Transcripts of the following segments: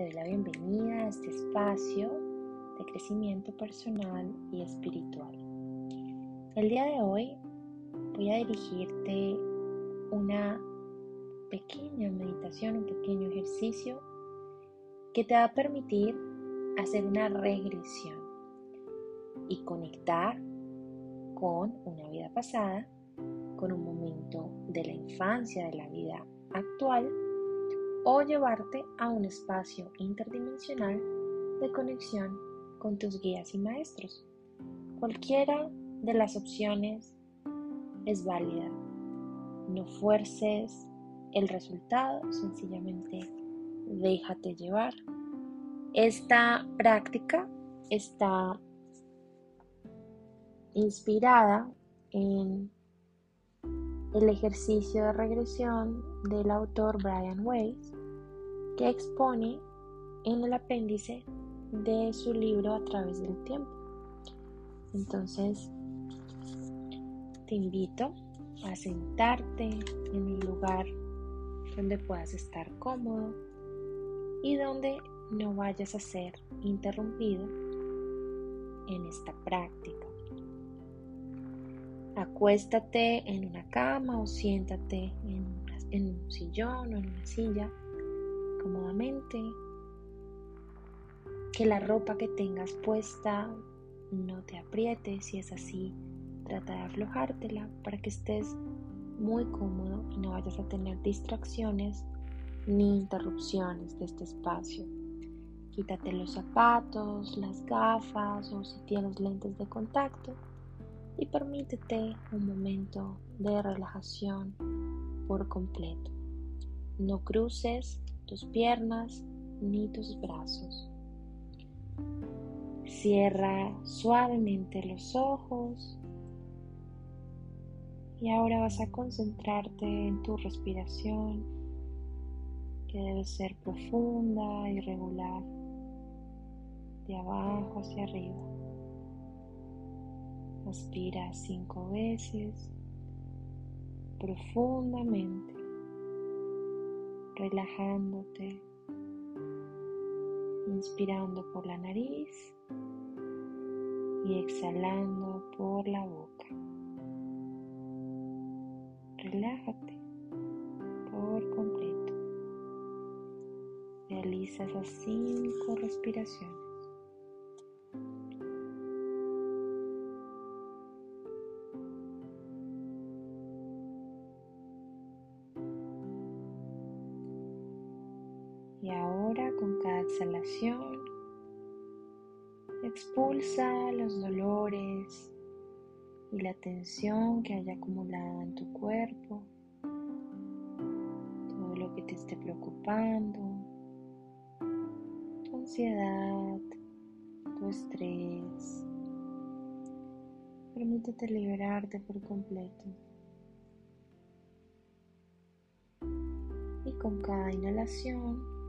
te la bienvenida a este espacio de crecimiento personal y espiritual. El día de hoy voy a dirigirte una pequeña meditación, un pequeño ejercicio que te va a permitir hacer una regresión y conectar con una vida pasada, con un momento de la infancia, de la vida actual o llevarte a un espacio interdimensional de conexión con tus guías y maestros. Cualquiera de las opciones es válida. No fuerces el resultado, sencillamente déjate llevar. Esta práctica está inspirada en el ejercicio de regresión del autor Brian Weiss, que expone en el apéndice de su libro A través del tiempo. Entonces, te invito a sentarte en un lugar donde puedas estar cómodo y donde no vayas a ser interrumpido en esta práctica. Acuéstate en una cama o siéntate en, un sillón o en una silla cómodamente. Que la ropa que tengas puesta no te apriete. Si es así, trata de aflojártela para que estés muy cómodo y no vayas a tener distracciones ni interrupciones de este espacio. Quítate los zapatos, las gafas o si tienes lentes de contacto y permítete un momento de relajación por completo. No cruces tus piernas ni tus brazos. Cierra suavemente los ojos y ahora vas a concentrarte en tu respiración que debe ser profunda y regular de abajo hacia arriba. Respira cinco veces profundamente, relajándote, inspirando por la nariz y exhalando por la boca. Relájate por completo. Realiza esas cinco respiraciones. Exhalación, expulsa los dolores y la tensión que haya acumulado en tu cuerpo, todo lo que te esté preocupando, tu ansiedad, tu estrés. Permítete liberarte por completo. Y con cada inhalación,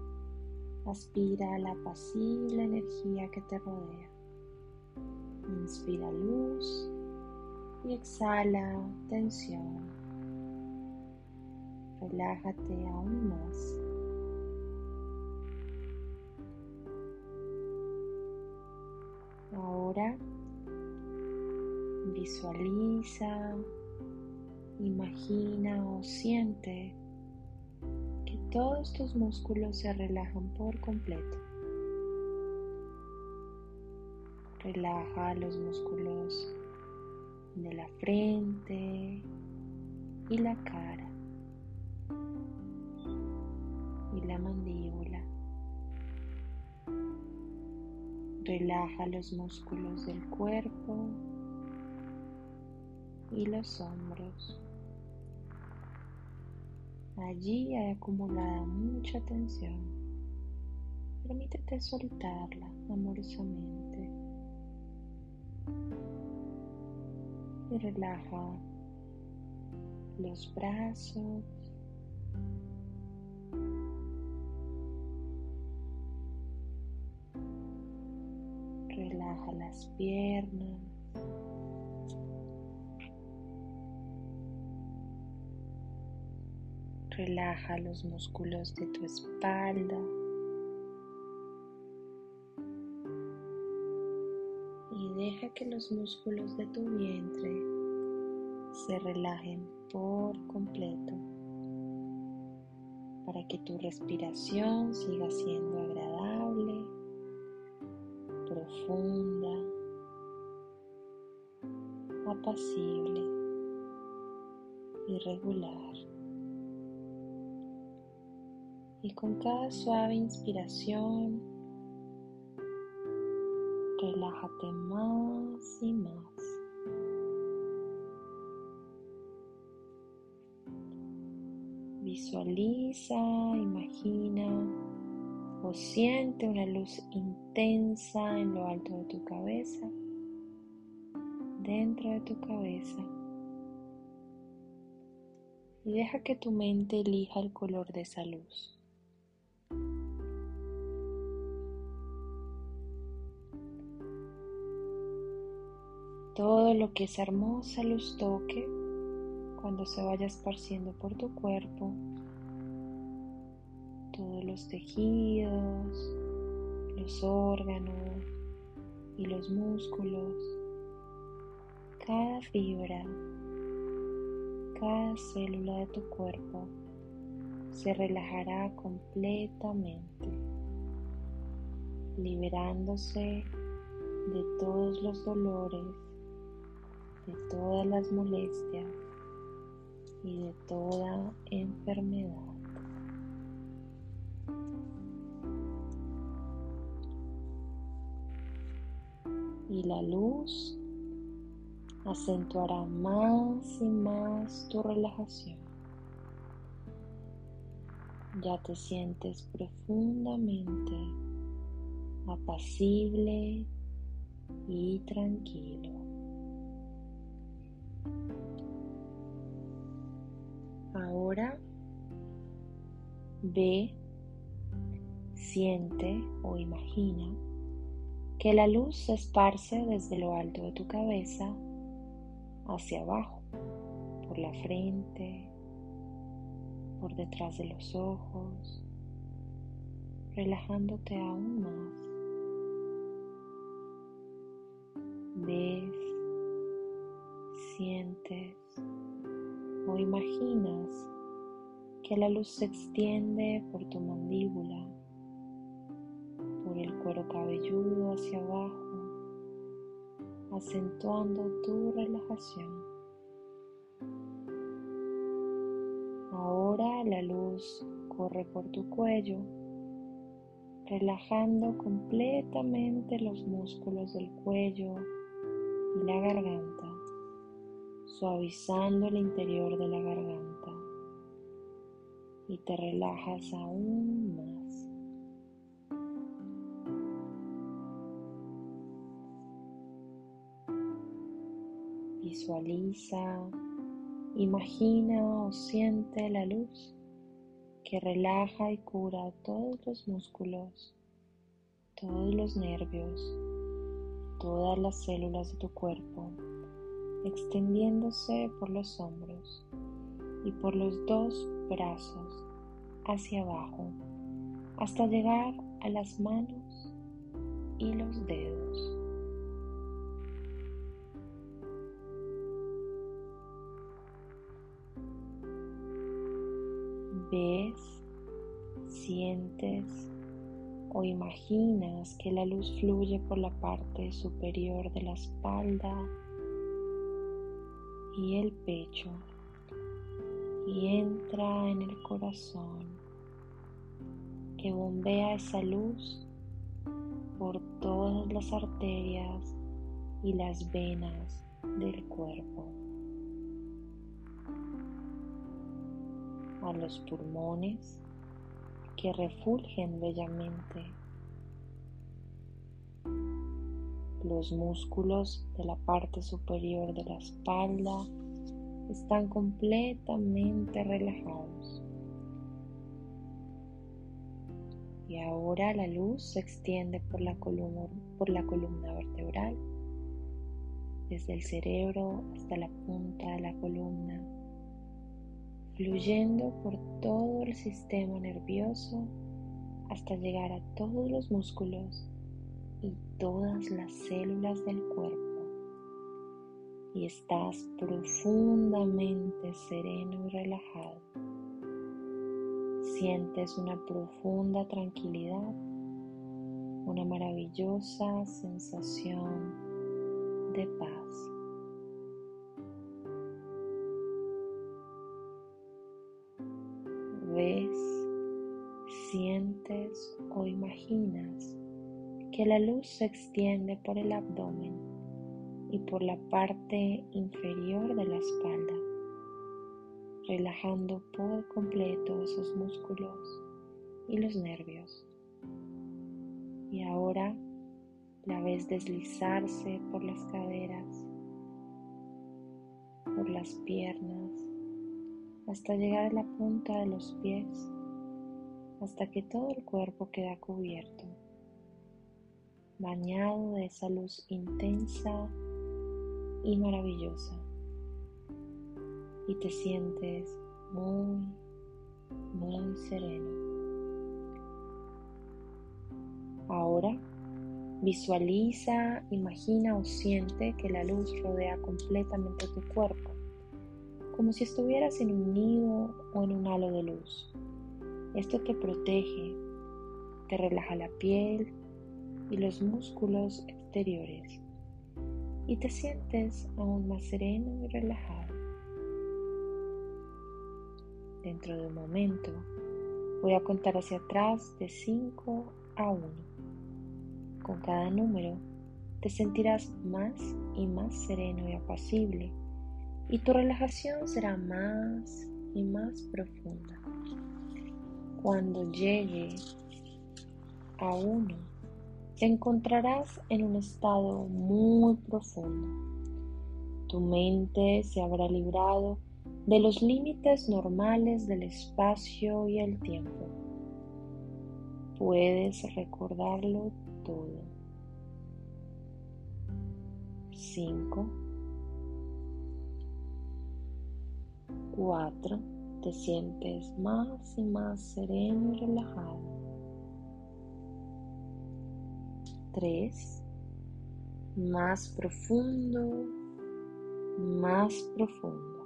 Aspira la apacible energía que te rodea. Inspira luz y exhala tensión. Relájate aún más. Ahora visualiza, imagina o siente todos tus músculos se relajan por completo. Relaja los músculos de la frente y la cara y la mandíbula. Relaja los músculos del cuerpo y los hombros. Allí hay acumulada mucha tensión. Permítete soltarla amorosamente. Y relaja los brazos. Relaja las piernas. Relaja los músculos de tu espalda. Y deja que los músculos de tu vientre se relajen por completo para que tu respiración siga siendo agradable, profunda, apacible y regular. Y con cada suave inspiración, relájate más y más. Visualiza, imagina o siente una luz intensa en lo alto de tu cabeza, dentro de tu cabeza. Y deja que tu mente elija el color de esa luz. Todo lo que esa hermosa luz toque cuando se vaya esparciendo por tu cuerpo, todos los tejidos, los órganos y los músculos, cada fibra, cada célula de tu cuerpo se relajará completamente, liberándose de todos los dolores, de todas las molestias y de toda enfermedad. Y la luz acentuará más y más tu relajación. Ya te sientes profundamente apacible y tranquilo. Ahora ve, siente o imagina que la luz se esparce desde lo alto de tu cabeza hacia abajo, por la frente, por detrás de los ojos, relajándote aún más. Ves, sientes o imaginas que la luz se extiende por tu mandíbula, por el cuero cabelludo hacia abajo, acentuando tu relajación. Ahora la luz corre por tu cuello, relajando completamente los músculos del cuello y la garganta suavizando el interior de la garganta y te relajas aún más. Visualiza, imagina o siente la luz que relaja y cura todos los músculos, todos los nervios, todas las células de tu cuerpo extendiéndose por los hombros y por los dos brazos hacia abajo hasta llegar a las manos y los dedos. Ves, sientes o imaginas que la luz fluye por la parte superior de la espalda y el pecho y entra en el corazón que bombea esa luz por todas las arterias y las venas del cuerpo. A los pulmones que refulgen bellamente Los músculos de la parte superior de la espalda están completamente relajados. Y ahora la luz se extiende por la columna, vertebral, desde el cerebro hasta la punta de la columna, fluyendo por todo el sistema nervioso hasta llegar a todos los músculos y todas las células del cuerpo. y estás profundamente sereno y relajado. Sientes una profunda tranquilidad, una maravillosa sensación de paz. Ves, sientes o imaginas que la luz se extiende por el abdomen y por la parte inferior de la espalda, relajando por completo esos músculos y los nervios. Y ahora la ves deslizarse por las caderas, por las piernas, hasta llegar a la punta de los pies, hasta que todo el cuerpo queda cubierto bañado de esa luz intensa y maravillosa. Y te sientes muy, muy sereno. Ahora visualiza, imagina o siente que la luz rodea completamente tu cuerpo, como si estuvieras en un nido o en un halo de luz. Esto te protege, te relaja la piel, y los músculos exteriores y te sientes aún más sereno y relajado. Dentro de un momento voy a contar hacia atrás de 5 a 1. Con cada número te sentirás más y más sereno y apacible y tu relajación será más y más profunda. Cuando llegue a 1, te encontrarás en un estado muy profundo. Tu mente se habrá librado de los límites normales del espacio y el tiempo. Puedes recordarlo todo. 5. 4. Te sientes más y más sereno y relajado. 3, más profundo, más profundo.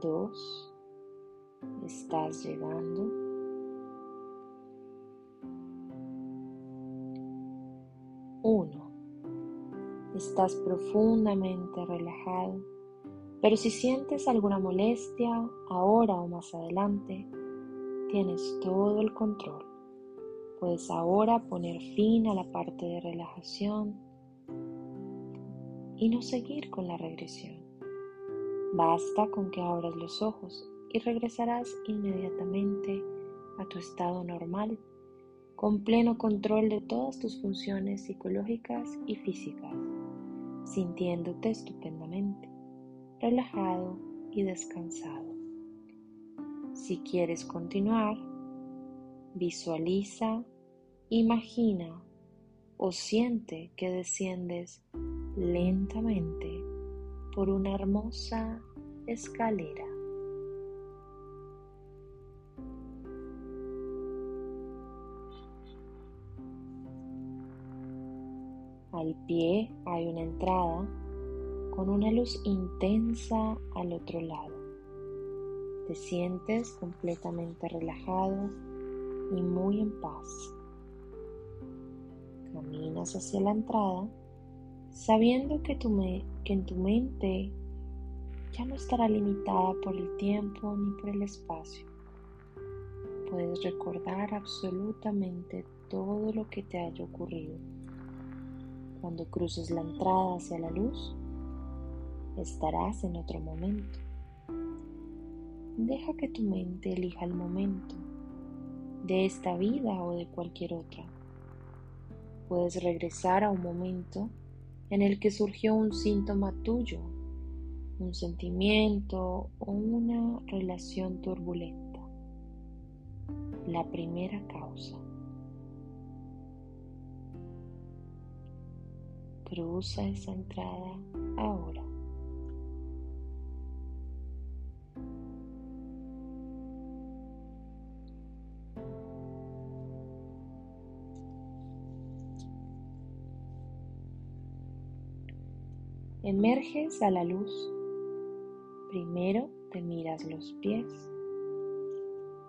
2, estás llegando. 1, estás profundamente relajado, pero si sientes alguna molestia ahora o más adelante, tienes todo el control. Puedes ahora poner fin a la parte de relajación y no seguir con la regresión. Basta con que abras los ojos y regresarás inmediatamente a tu estado normal, con pleno control de todas tus funciones psicológicas y físicas, sintiéndote estupendamente, relajado y descansado. Si quieres continuar, Visualiza, imagina o siente que desciendes lentamente por una hermosa escalera. Al pie hay una entrada con una luz intensa al otro lado. Te sientes completamente relajado y muy en paz. Caminas hacia la entrada sabiendo que, tu que en tu mente ya no estará limitada por el tiempo ni por el espacio. Puedes recordar absolutamente todo lo que te haya ocurrido. Cuando cruces la entrada hacia la luz, estarás en otro momento. Deja que tu mente elija el momento de esta vida o de cualquier otra. Puedes regresar a un momento en el que surgió un síntoma tuyo, un sentimiento o una relación turbulenta. La primera causa. Cruza esa entrada ahora. Emerges a la luz. Primero te miras los pies.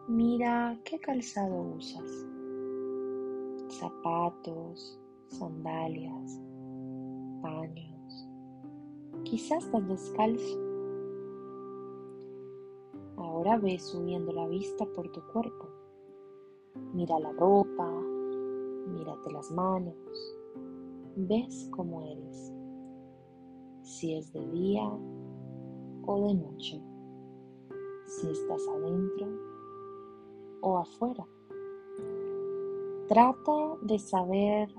Mira qué calzado usas. Zapatos, sandalias, paños. Quizás estás descalzo. Ahora ves subiendo la vista por tu cuerpo. Mira la ropa, mírate las manos. Ves cómo eres si es de día o de noche, si estás adentro o afuera. Trata de saber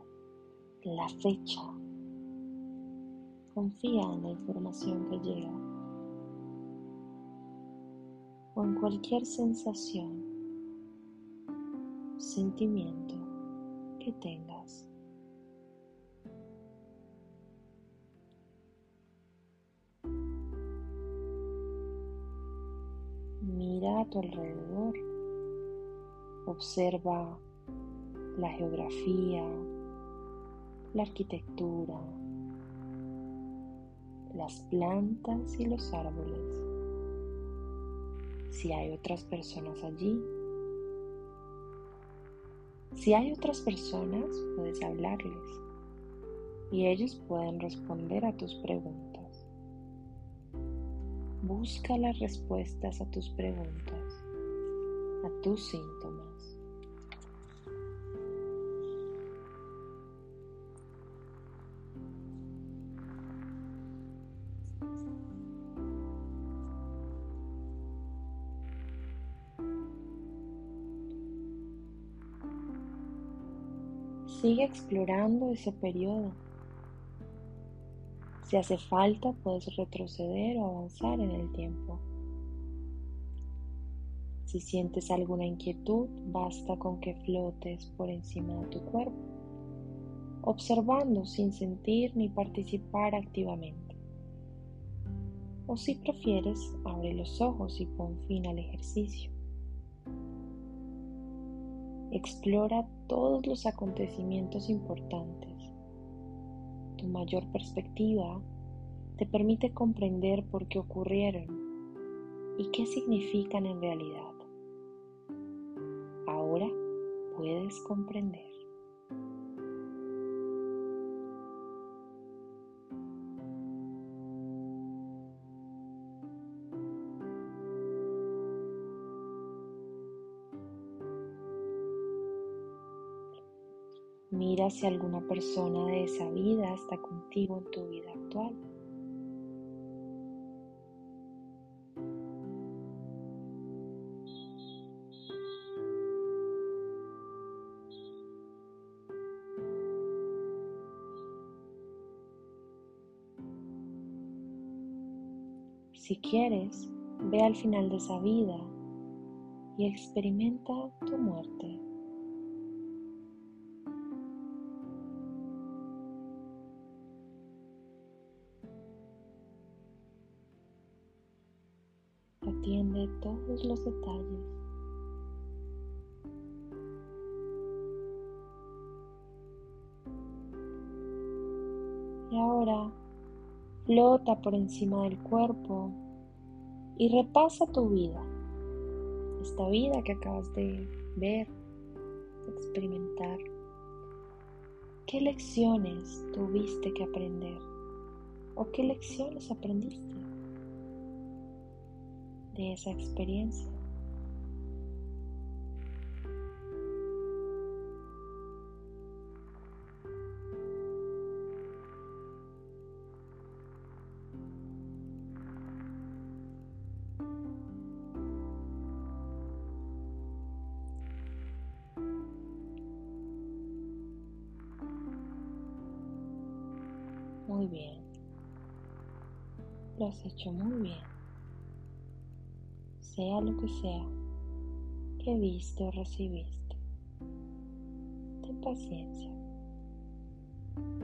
la fecha. Confía en la información que llega o en cualquier sensación, sentimiento que tengas. Tu alrededor. Observa la geografía, la arquitectura, las plantas y los árboles. Si hay otras personas allí, si hay otras personas, puedes hablarles y ellos pueden responder a tus preguntas. Busca las respuestas a tus preguntas, a tus síntomas. Sigue explorando ese periodo si hace falta, puedes retroceder o avanzar en el tiempo. Si sientes alguna inquietud, basta con que flotes por encima de tu cuerpo, observando sin sentir ni participar activamente. O si prefieres, abre los ojos y pon fin al ejercicio. Explora todos los acontecimientos importantes tu mayor perspectiva te permite comprender por qué ocurrieron y qué significan en realidad. Ahora puedes comprender. Mira si alguna persona de esa vida está contigo en tu vida actual. Si quieres, ve al final de esa vida y experimenta tu muerte. Atiende todos los detalles. Y ahora flota por encima del cuerpo y repasa tu vida, esta vida que acabas de ver, experimentar. ¿Qué lecciones tuviste que aprender? ¿O qué lecciones aprendiste? De esa experiencia. Muy bien. Lo has hecho muy bien sea lo que sea que viste o recibiste. Ten paciencia.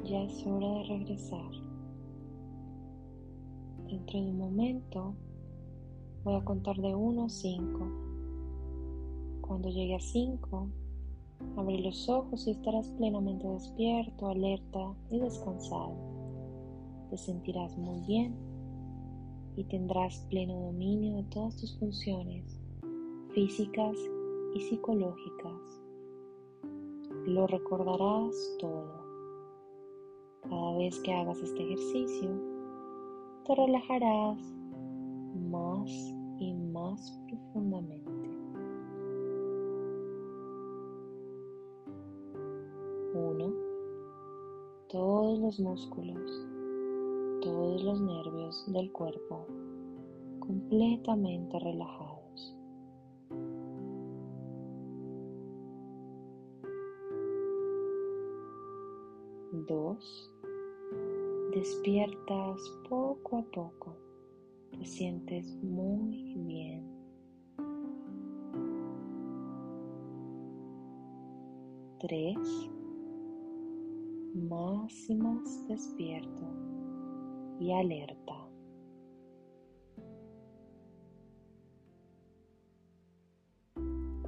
Ya es hora de regresar. Dentro de un momento voy a contar de 1 a 5. Cuando llegue a 5, abre los ojos y estarás plenamente despierto, alerta y descansado. te sentirás muy bien y tendrás pleno dominio de todas tus funciones físicas y psicológicas. Lo recordarás todo. Cada vez que hagas este ejercicio, te relajarás más y más profundamente. Uno, todos los músculos, todos los nervios del cuerpo completamente relajados. Dos, despiertas poco a poco, te sientes muy bien. Tres, más y más despierto y alerta.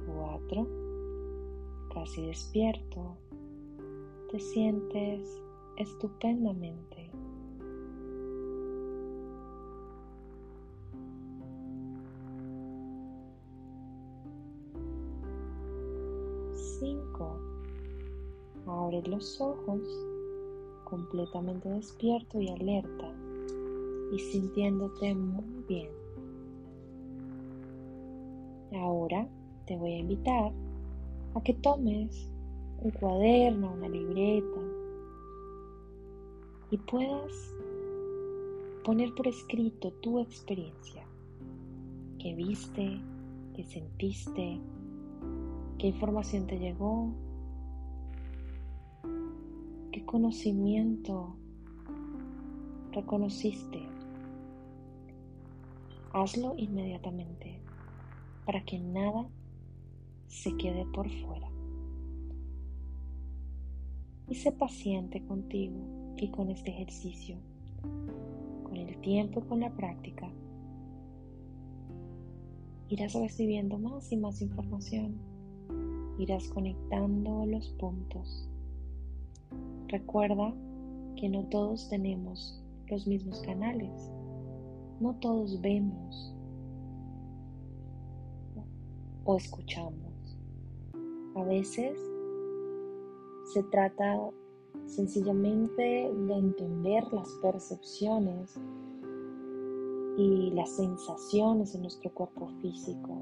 Cuatro, casi despierto, te sientes estupendamente. Cinco, abres los ojos completamente despierto y alerta y sintiéndote muy bien. Ahora te voy a invitar a que tomes un cuaderno, una libreta y puedas poner por escrito tu experiencia, qué viste, qué sentiste, qué información te llegó, qué conocimiento reconociste. Hazlo inmediatamente para que nada se quede por fuera. Y sé paciente contigo y con este ejercicio. Con el tiempo y con la práctica, irás recibiendo más y más información. Irás conectando los puntos Recuerda que no todos tenemos los mismos canales, no todos vemos o escuchamos. A veces se trata sencillamente de entender las percepciones y las sensaciones en nuestro cuerpo físico.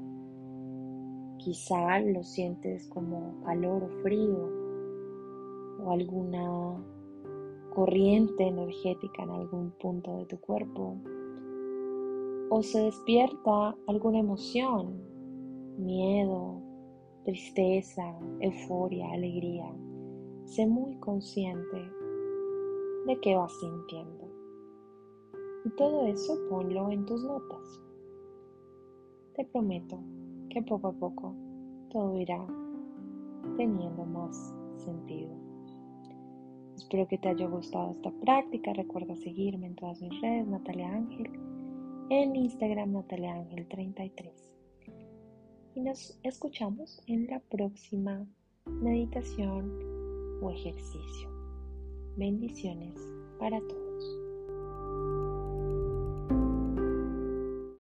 Quizá lo sientes como calor o frío, o alguna corriente energética en algún punto de tu cuerpo. O se despierta alguna emoción, miedo, tristeza, euforia, alegría. Sé muy consciente de qué vas sintiendo. Y todo eso ponlo en tus notas. Te prometo que poco a poco todo irá teniendo más sentido. Espero que te haya gustado esta práctica. Recuerda seguirme en todas mis redes, Natalia Ángel, en Instagram Natalia Ángel 33. Y nos escuchamos en la próxima meditación o ejercicio. Bendiciones para todos.